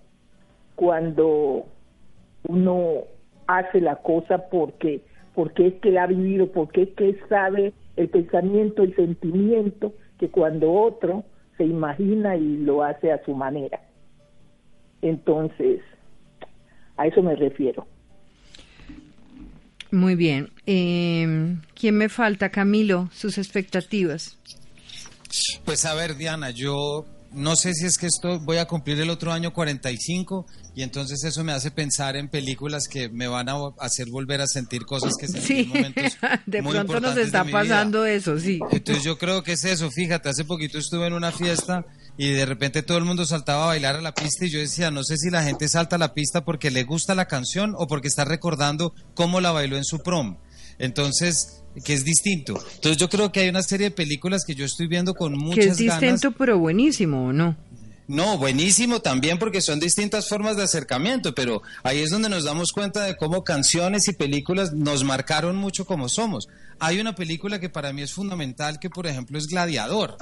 cuando uno hace la cosa porque porque es que ha vivido porque es que sabe el pensamiento y sentimiento que cuando otro se imagina y lo hace a su manera. Entonces, a eso me refiero. Muy bien. Eh, ¿Quién me falta, Camilo? Sus expectativas. Pues a ver, Diana, yo no sé si es que esto voy a cumplir el otro año 45 y entonces eso me hace pensar en películas que me van a hacer volver a sentir cosas que sentí en momentos de pronto nos está pasando eso, sí. Entonces yo creo que es eso, fíjate, hace poquito estuve en una fiesta y de repente todo el mundo saltaba a bailar a la pista y yo decía, no sé si la gente salta a la pista porque le gusta la canción o porque está recordando cómo la bailó en su prom. Entonces, que es distinto. Entonces yo creo que hay una serie de películas que yo estoy viendo con muchas ganas. Que es distinto pero buenísimo, ¿o no? No, buenísimo también porque son distintas formas de acercamiento, pero ahí es donde nos damos cuenta de cómo canciones y películas nos marcaron mucho como somos. Hay una película que para mí es fundamental, que por ejemplo es Gladiador.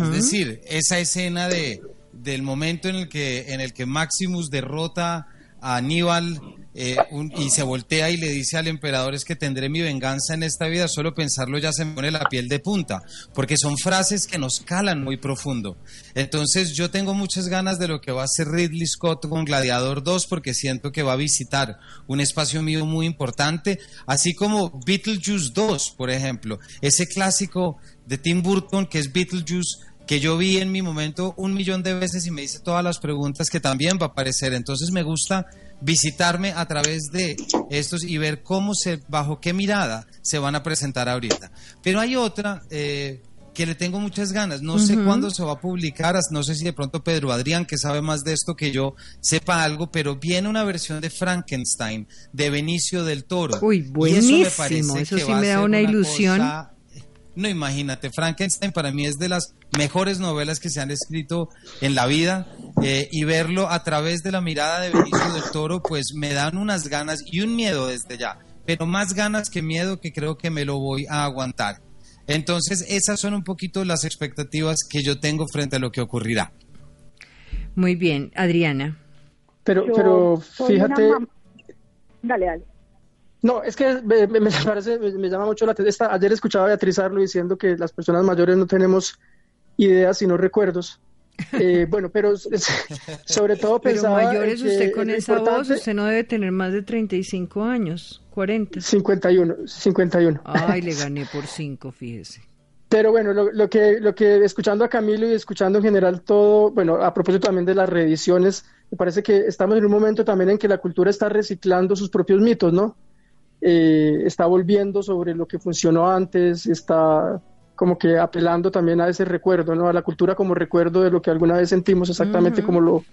Es decir, esa escena de, del momento en el que, en el que Maximus derrota Aníbal eh, y se voltea y le dice al emperador es que tendré mi venganza en esta vida, solo pensarlo ya se me pone la piel de punta, porque son frases que nos calan muy profundo. Entonces yo tengo muchas ganas de lo que va a hacer Ridley Scott con Gladiador 2, porque siento que va a visitar un espacio mío muy importante, así como Beetlejuice 2, por ejemplo, ese clásico de Tim Burton que es Beetlejuice que yo vi en mi momento un millón de veces y me hice todas las preguntas que también va a aparecer. Entonces me gusta visitarme a través de estos y ver cómo se, bajo qué mirada se van a presentar ahorita. Pero hay otra eh, que le tengo muchas ganas. No sé cuándo se va a publicar, no sé si de pronto Pedro Adrián, que sabe más de esto que yo, sepa algo, pero viene una versión de Frankenstein de Benicio del Toro. Uy, buenísimo. eso, sí me da una, ilusión. No, imagínate, Frankenstein para mí es de las mejores novelas que se han escrito en la vida eh, y verlo a través de la mirada de Benicio del Toro, pues me dan unas ganas y un miedo desde ya, pero más ganas que miedo que creo que me lo voy a aguantar. Entonces, esas son un poquito las expectativas que yo tengo frente a lo que ocurrirá. Muy bien, Adriana. Pero, pero fíjate. Dale, dale. No, es que me, parece, me, llama mucho la atención. Ayer escuchaba a Beatriz Arlo diciendo que las personas mayores no tenemos ideas sino recuerdos. Eh, bueno, pero sobre todo pensaba... Pero mayores usted con esa voz, usted no debe tener más de 35 años, 40. 51, 51. Ay, le gané por 5, fíjese. Pero bueno, lo, que, lo que escuchando a Camilo y escuchando en general todo, bueno, a propósito también de las reediciones, me parece que estamos en un momento también en que la cultura está reciclando sus propios mitos, ¿no? Eh, está volviendo sobre lo que funcionó antes, está como que apelando también a ese recuerdo, ¿no? A la cultura como recuerdo de lo que alguna vez sentimos, exactamente como, lo,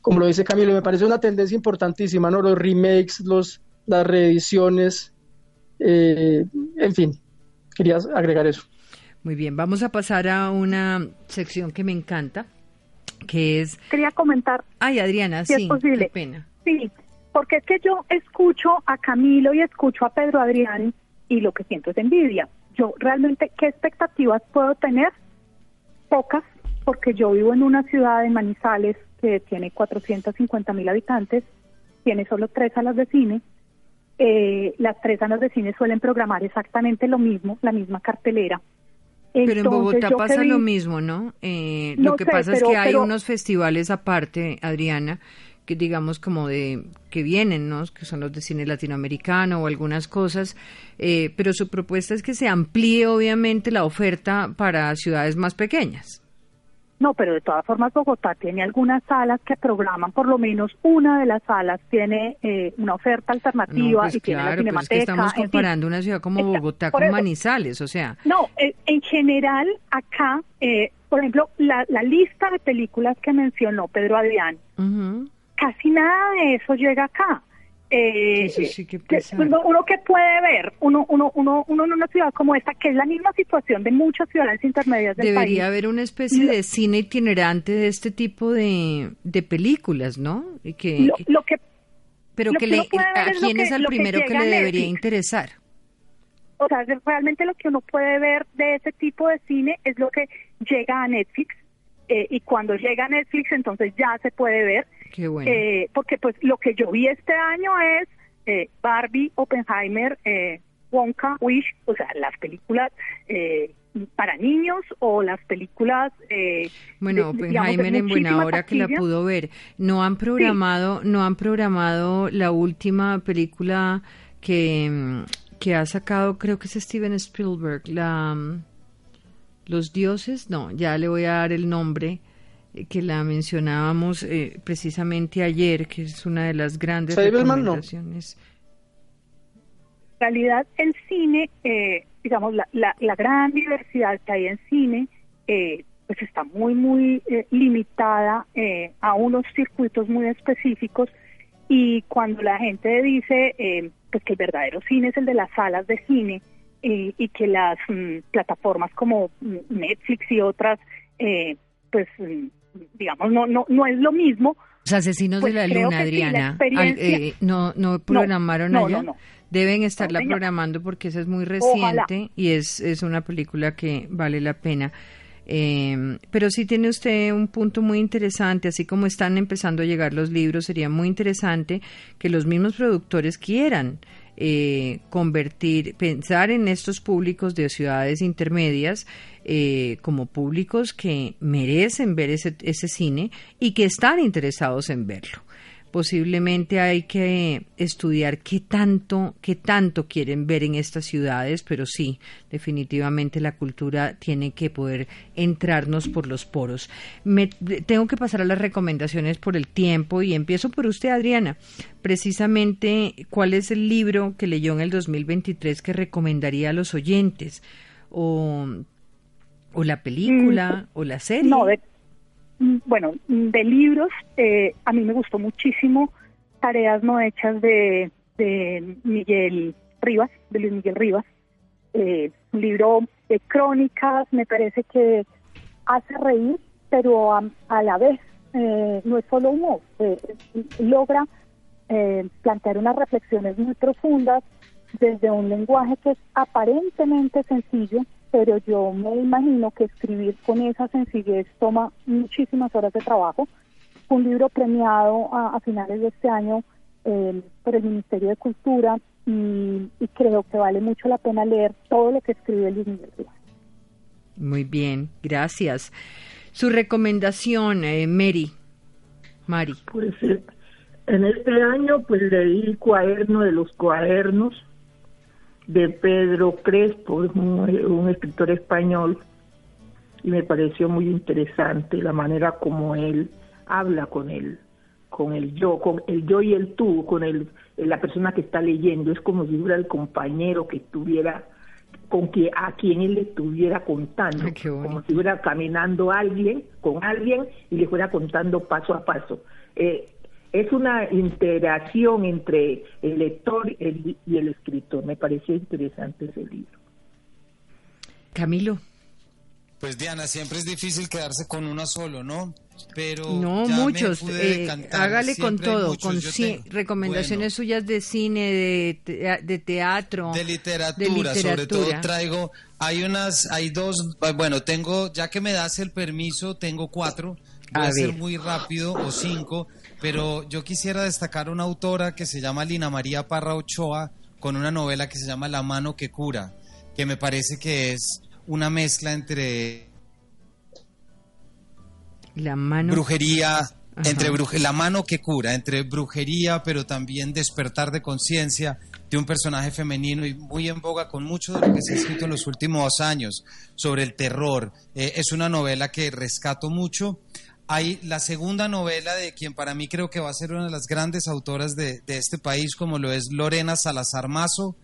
como lo dice Camilo. Me parece una tendencia importantísima, ¿no? Los remakes, los, las reediciones, eh, en fin, quería agregar eso. Muy bien, vamos a pasar a una sección que me encanta, que es... Quería comentar... Ay, Adriana, sí, es posible. qué pena. Sí, porque es que yo escucho a Camilo y escucho a Pedro Adrián y lo que siento es envidia yo realmente, ¿qué expectativas puedo tener? Pocas, porque yo vivo en una ciudad de Manizales que tiene 450 mil habitantes, tiene solo tres salas de cine. Eh, las tres salas de cine suelen programar exactamente lo mismo, la misma cartelera. Pero en Bogotá pasa lo mismo, ¿no? Eh, lo que pasa es que hay unos festivales aparte, Adriana, que digamos como de que vienen, ¿no? que son los de cine latinoamericano o algunas cosas, eh, pero su propuesta es que se amplíe obviamente la oferta para ciudades más pequeñas. No, pero de todas formas Bogotá tiene algunas salas que programan, por lo menos una de las salas tiene eh, una oferta alternativa pues y tiene la cinemateca. es que estamos comparando una ciudad como Bogotá con Manizales, o sea. No, eh, en general acá, por ejemplo, la, lista de películas que mencionó Pedro Adrián, casi nada de eso llega acá. Eh, sí que uno, que puede ver, uno, uno, uno, uno en una ciudad como esta, que es la misma situación de muchas ciudades intermedias del Debería país. Debería haber una especie de cine itinerante de este tipo de, de películas, ¿no? Y que, lo, que pero que, le, a quién es el primero que, le debería interesar. O sea, realmente lo que uno puede ver de ese tipo de cine es lo que llega a Netflix eh, y cuando llega a Netflix entonces ya se puede ver eh, porque pues lo que yo vi este año es eh, Barbie, Oppenheimer, eh, Wonka, Wish, o sea, las películas eh, para niños o las películas bueno Oppenheimer en buena hora que la pudo ver. No han programado no han programado la última película que que ha sacado creo que es Steven Spielberg la los dioses no ya le voy a dar el nombre. eh, que la mencionábamos eh, precisamente ayer, que es una de las grandes recomendaciones. En realidad, el cine, eh, digamos, la, la, gran diversidad que hay en cine, pues está muy, muy limitada a unos circuitos muy específicos y cuando la gente dice pues que el verdadero cine es el de las salas de cine y que las mm, plataformas como mm, Netflix y otras pues mm, digamos, no, no, no es lo mismo. Los asesinos de pues la luna, Adriana, eh, no, no programaron allá. Deben estarla programando porque esa es muy reciente y es, es una película que vale la pena. Eh, pero sí tiene usted un punto muy interesante, así como están empezando a llegar los libros, sería muy interesante que los mismos productores quieran eh, convertir, pensar en estos públicos de ciudades intermedias eh, como públicos que merecen ver ese, ese cine y que están interesados en verlo posiblemente hay que estudiar qué tanto, qué tanto quieren ver en estas ciudades, pero sí, definitivamente la cultura tiene que poder entrarnos por los poros. Me, tengo que pasar a las recomendaciones por el tiempo y empiezo por usted, Adriana. Precisamente, ¿cuál es el libro que leyó en el 2023 que recomendaría a los oyentes? O, o la película, mm, o la serie. No, bueno, de libros, eh, a mí me gustó muchísimo Tareas no hechas de, de Miguel Rivas, de Luis Miguel Rivas. Eh, un libro de crónicas, me parece que hace reír, pero a, la vez eh, no es solo humor, logra plantear unas reflexiones muy profundas desde un lenguaje que es aparentemente sencillo, pero yo me imagino que escribir con esa sencillez toma muchísimas horas de trabajo. Un libro premiado a, finales de este año eh, por el Ministerio de Cultura y, creo que vale mucho la pena leer todo lo que escribe Luis Miguel Muy bien, gracias. Su recomendación, eh, Mary. Mari. Pues eh, en este año pues leí el cuaderno de los cuadernos de Pedro Crespo, un, escritor español, y me pareció muy interesante la manera como él habla con él, con el yo, con el yo y el tú, con el, la persona que está leyendo, es como si fuera el compañero que estuviera con que a quien él le estuviera contando, como si fuera caminando alguien con alguien y le fuera contando paso a paso. Eh, es una interacción entre el lector y el escritor. Me pareció interesante ese libro. Camilo. Pues Diana, siempre es difícil quedarse con uno solo, ¿no? Pero no muchos. Eh, hágale con todo, con recomendaciones suyas de cine, de, de, teatro, de literatura, sobre todo traigo. Hay unas, hay dos. Bueno, tengo, ya que me das el permiso, tengo cuatro. Voy a, a ser muy rápido o cinco pero yo quisiera destacar una autora que se llama Lina María Parra Ochoa con una novela que se llama La mano que cura, que me parece que es una mezcla entre la mano brujería entre la mano que cura, entre brujería, pero también despertar de conciencia de un personaje femenino y muy en boga con mucho de lo que se ha escrito en los últimos años sobre el terror. Eh, es una novela que rescato mucho. Hay la segunda novela de quien para mí creo que va a ser una de las grandes autoras de, este país, como lo es Lorena Salazar Mazo,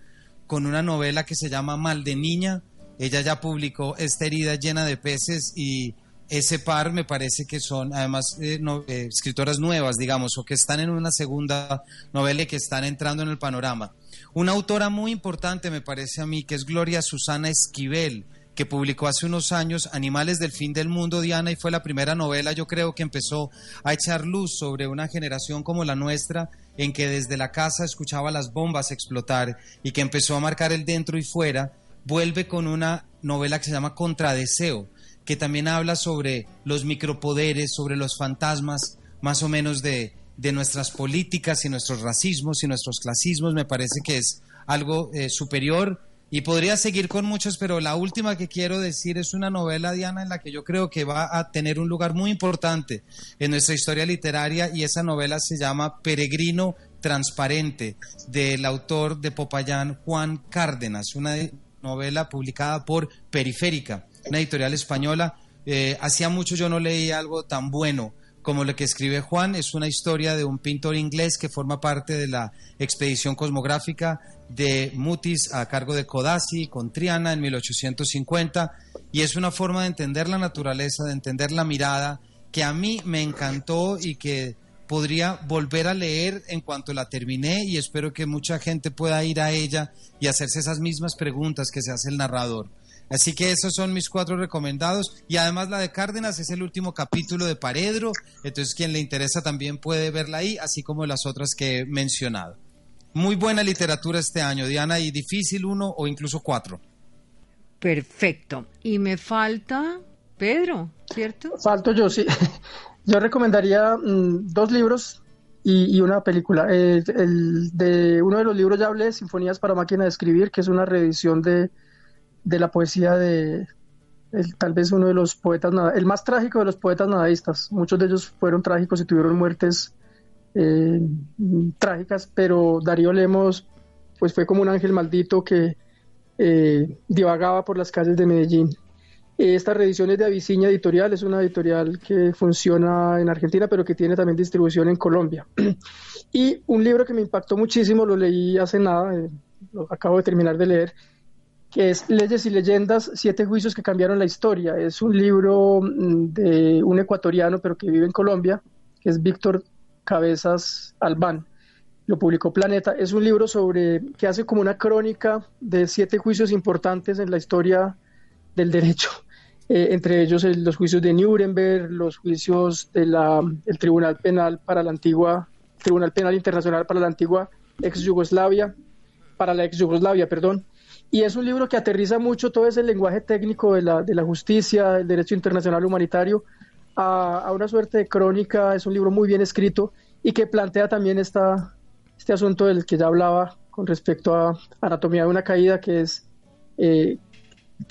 con una novela que se llama Mal de Niña. Ella ya publicó Esta herida llena de peces y ese par me parece que son además eh, eh, escritoras nuevas, digamos, o que están en una segunda novela y que están entrando en el panorama. Una autora muy importante me parece a mí, que es Gloria Susana Esquivel, que publicó hace unos años Animales del Fin del Mundo, Diana, y fue la primera novela, yo creo, que empezó a echar luz sobre una generación como la nuestra, en que desde la casa escuchaba las bombas explotar y que empezó a marcar el dentro y fuera, vuelve con una novela que se llama Contradeseo, que también habla sobre los micropoderes, sobre los fantasmas, más o menos de, de nuestras políticas y nuestros racismos y nuestros clasismos. Me parece que es algo eh, superior y podría seguir con muchos, pero la última que quiero decir es una novela, Diana, en la que yo creo que va a tener un lugar muy importante en nuestra historia literaria y esa novela se llama Peregrino Transparente, del autor de Popayán, Juan Cárdenas, una novela publicada por Periférica, una editorial española. Eh, hacía mucho yo no leía algo tan bueno como lo que escribe Juan, es una historia de un pintor inglés que forma parte de la expedición cosmográfica de Mutis a cargo de Codazzi con Triana en 1850 y es una forma de entender la naturaleza, de entender la mirada que a mí me encantó y que podría volver a leer en cuanto la terminé y espero que mucha gente pueda ir a ella y hacerse esas mismas preguntas que se hace el narrador. Así que esos son mis cuatro recomendados. Y además la de Cárdenas es el último capítulo de Paredro. Entonces quien le interesa también puede verla ahí, así como las otras que he mencionado. Muy buena literatura este año, Diana, y difícil uno o incluso cuatro. Perfecto. Y me falta Pedro, ¿cierto? Falto yo, sí. Yo recomendaría mm, dos libros y, una película. el, de uno de los libros ya hablé, Sinfonías para máquina de escribir, que es una reedición de, de la poesía de tal vez uno de los poetas, el más trágico de los poetas nadaístas. Muchos de ellos fueron trágicos y tuvieron muertes eh, trágicas, pero Darío Lemos pues fue como un ángel maldito que eh, divagaba por las calles de Medellín. Esta reedición es de Aviciña Editorial, es una editorial que funciona en Argentina, pero que tiene también distribución en Colombia. Y un libro que me impactó muchísimo, lo leí hace nada, eh, lo acabo de terminar de leer, que es Leyes y Leyendas, siete juicios que cambiaron la historia. Es un libro mm, de un ecuatoriano, pero que vive en Colombia, que es Víctor Cabezas Albán. Lo publicó Planeta. Es un libro sobre que hace como una crónica de siete juicios importantes en la historia del derecho. Eh, entre ellos los juicios de Nuremberg, los juicios del Tribunal Penal para la antigua, Tribunal Penal Internacional para la antigua ex Yugoslavia, para la ex Yugoslavia, perdón, y es un libro que aterriza mucho todo ese lenguaje técnico de la, de la justicia, del derecho internacional humanitario, a, una suerte de crónica. Es un libro muy bien escrito y que plantea también esta, este asunto del que ya hablaba con respecto a anatomía de una caída, que es eh,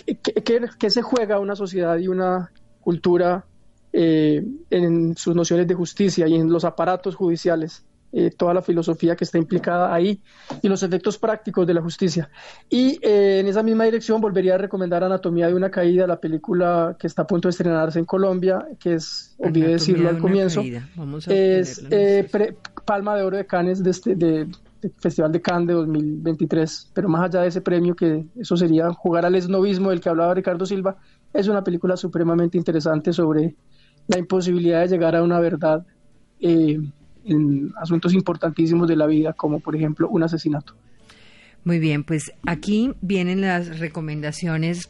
que, se juega una sociedad y una cultura eh, en sus nociones de justicia y en los aparatos judiciales. Eh, toda la filosofía que está implicada ahí y los efectos prácticos de la justicia. Y eh, en esa misma dirección volvería a recomendar Anatomía de una Caída, la película que está a punto de estrenarse en Colombia, que es, olvidé decirlo al comienzo, es eh, Palma de Oro de Cannes de este, de, Festival de Cannes de 2023, pero más allá de ese premio, que eso sería jugar al esnovismo del que hablaba Ricardo Silva, es una película supremamente interesante sobre la imposibilidad de llegar a una verdad eh, en asuntos importantísimos de la vida, como por ejemplo un asesinato. Muy bien, pues aquí vienen las recomendaciones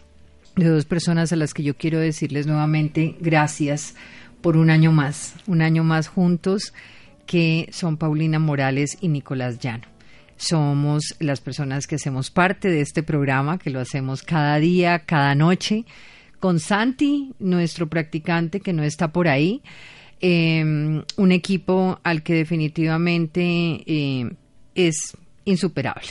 de dos personas a las que yo quiero decirles nuevamente gracias por un año más, un año más juntos, que son Paulina Morales y Nicolás Llano. Somos las personas que hacemos parte de este programa, que lo hacemos cada día, cada noche, con Santi, nuestro practicante que no está por ahí, Em, un equipo al que definitivamente eh, es insuperable.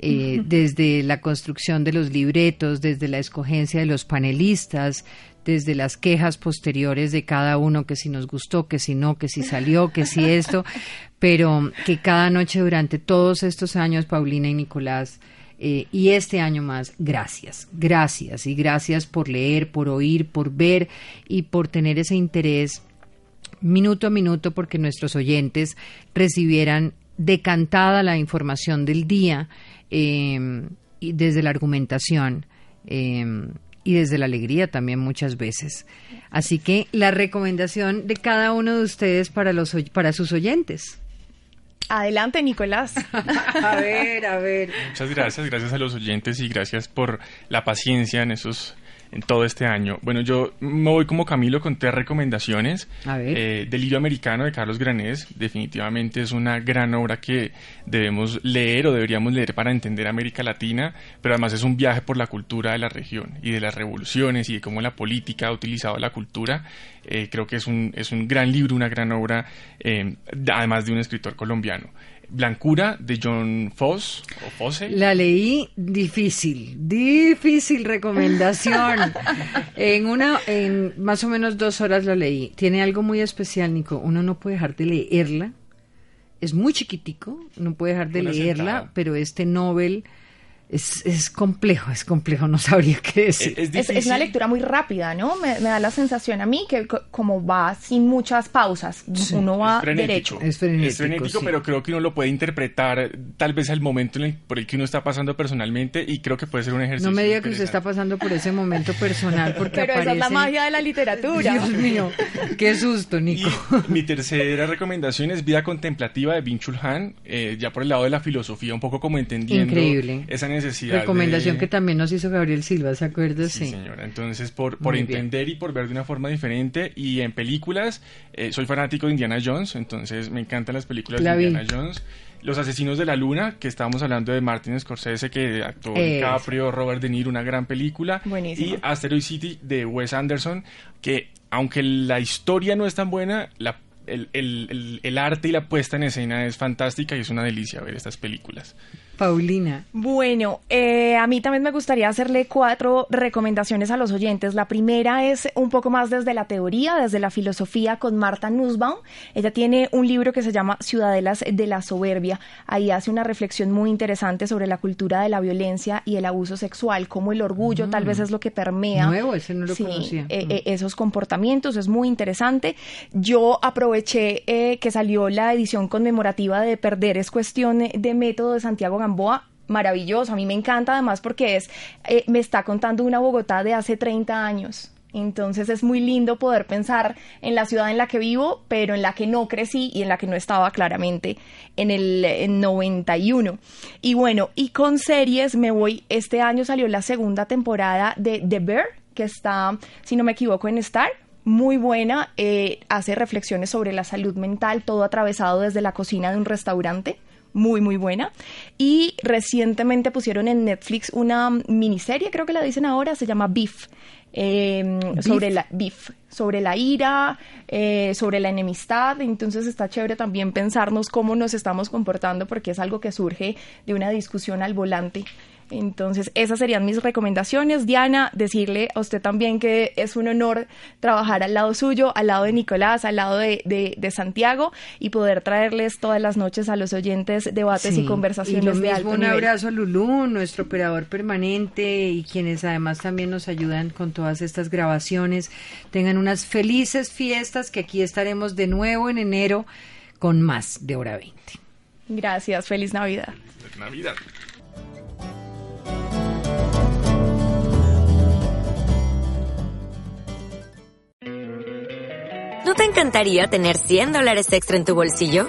Eh, desde la construcción de los libretos, desde la escogencia de los panelistas, desde las quejas posteriores de cada uno, que si nos gustó, que si no, que si salió, que si esto, pero que cada noche durante todos estos años, Paulina y Nicolás, eh, y este año más, gracias, gracias. Y gracias por leer, por oír, por ver y por tener ese interés minuto a minuto porque nuestros oyentes recibieran decantada la información del día em, y desde la argumentación em, y desde la alegría también muchas veces. Así que la recomendación de cada uno de ustedes para, los, para sus oyentes. Adelante, Nicolás. a ver, a ver. Muchas gracias, gracias a los oyentes y gracias por la paciencia en esos en todo este año. Bueno, yo me voy como Camilo con tres recomendaciones. A ver. Eh, Delirio Americano de Carlos Granés, definitivamente es una gran obra que debemos leer o deberíamos leer para entender América Latina, pero además es un viaje por la cultura de la región y de las revoluciones y de cómo la política ha utilizado la cultura. Eh, creo que es un, es un gran libro, una gran obra, eh, además de un escritor colombiano. Blancura de John Foss o Fosse. La leí difícil, difícil recomendación. en una, en más o menos dos horas la leí. Tiene algo muy especial, Nico. Uno no puede dejar de leerla. Es muy chiquitico, no puede dejar de leerla, pero este Nobel es, es, complejo, es complejo, no sabría qué decir. Es, es, una lectura muy rápida, ¿no? Me, da la sensación a mí que como va sin muchas pausas, uno va derecho. Es frenético, es frenético pero creo que uno lo puede interpretar tal vez al momento por el que uno está pasando personalmente y creo que puede ser un ejercicio. No me diga que usted está pasando por ese momento personal porque Pero esa es la magia de la literatura. Dios mío, qué susto, Nico. mi tercera recomendación es Vida Contemplativa de Binchul Han, eh, ya por el lado de la filosofía, un poco como entendiendo Increíble. esa necesidad. Recomendación que también nos hizo Gabriel Silva, ¿se acuerda? Sí, señora. Entonces, por, por entender y por ver de una forma diferente. Y en películas, eh, soy fanático de Indiana Jones, entonces me encantan las películas de Indiana Jones. Los Asesinos de la Luna, que estábamos hablando de Martin Scorsese, que actuó en DiCaprio, Robert De Niro, una gran película. Buenísimo. Y Asteroid City de Wes Anderson, que aunque la historia no es tan buena, la el, el, el, arte y la puesta en escena es fantástica y es una delicia ver estas películas. Paulina. Bueno, eh, a mí también me gustaría hacerle cuatro recomendaciones a los oyentes. La primera es un poco más desde la teoría, desde la filosofía con Marta Nussbaum. Ella tiene un libro que se llama Ciudadelas de la Soberbia. Ahí hace una reflexión muy interesante sobre la cultura de la violencia y el abuso sexual, cómo el orgullo tal vez mm. es lo que permea. Nuevo, ese no lo conocía. Eh, eh, esos comportamientos, es muy interesante. Yo aproveché que salió la edición conmemorativa de Perder es cuestión de método de Santiago Gamboa, maravilloso. A mí me encanta además porque es, eh, me está contando una Bogotá de hace 30 años. Entonces es muy lindo poder pensar en la ciudad en la que vivo, pero en la que no crecí y en la que no estaba claramente en el 91. Y bueno, y con series me voy, este año salió la segunda temporada de The Bear, que está, si no me equivoco, en Star muy buena, eh, hace reflexiones sobre la salud mental, todo atravesado desde la cocina de un restaurante muy, muy buena. Y recientemente pusieron en Netflix una miniserie, creo que la dicen ahora, se llama Beef. eh, sobre la beef, sobre la ira, eh, sobre la enemistad. Entonces está chévere también pensarnos cómo nos estamos comportando porque es algo que surge de una discusión al volante entonces, esas serían mis recomendaciones. Diana, decirle a usted también que es un honor trabajar al lado suyo, al lado de Nicolás, al lado de, de, Santiago y poder traerles todas las noches a los oyentes debates y conversaciones y lo de mismo, un abrazo a Lulú, nuestro operador permanente y quienes además también nos ayudan con todas estas grabaciones. Tengan unas felices fiestas que aquí estaremos de nuevo en enero con más de Hora 20. Gracias, feliz Navidad. Feliz Navidad. ¿No te encantaría tener 100 dólares extra en tu bolsillo?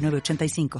85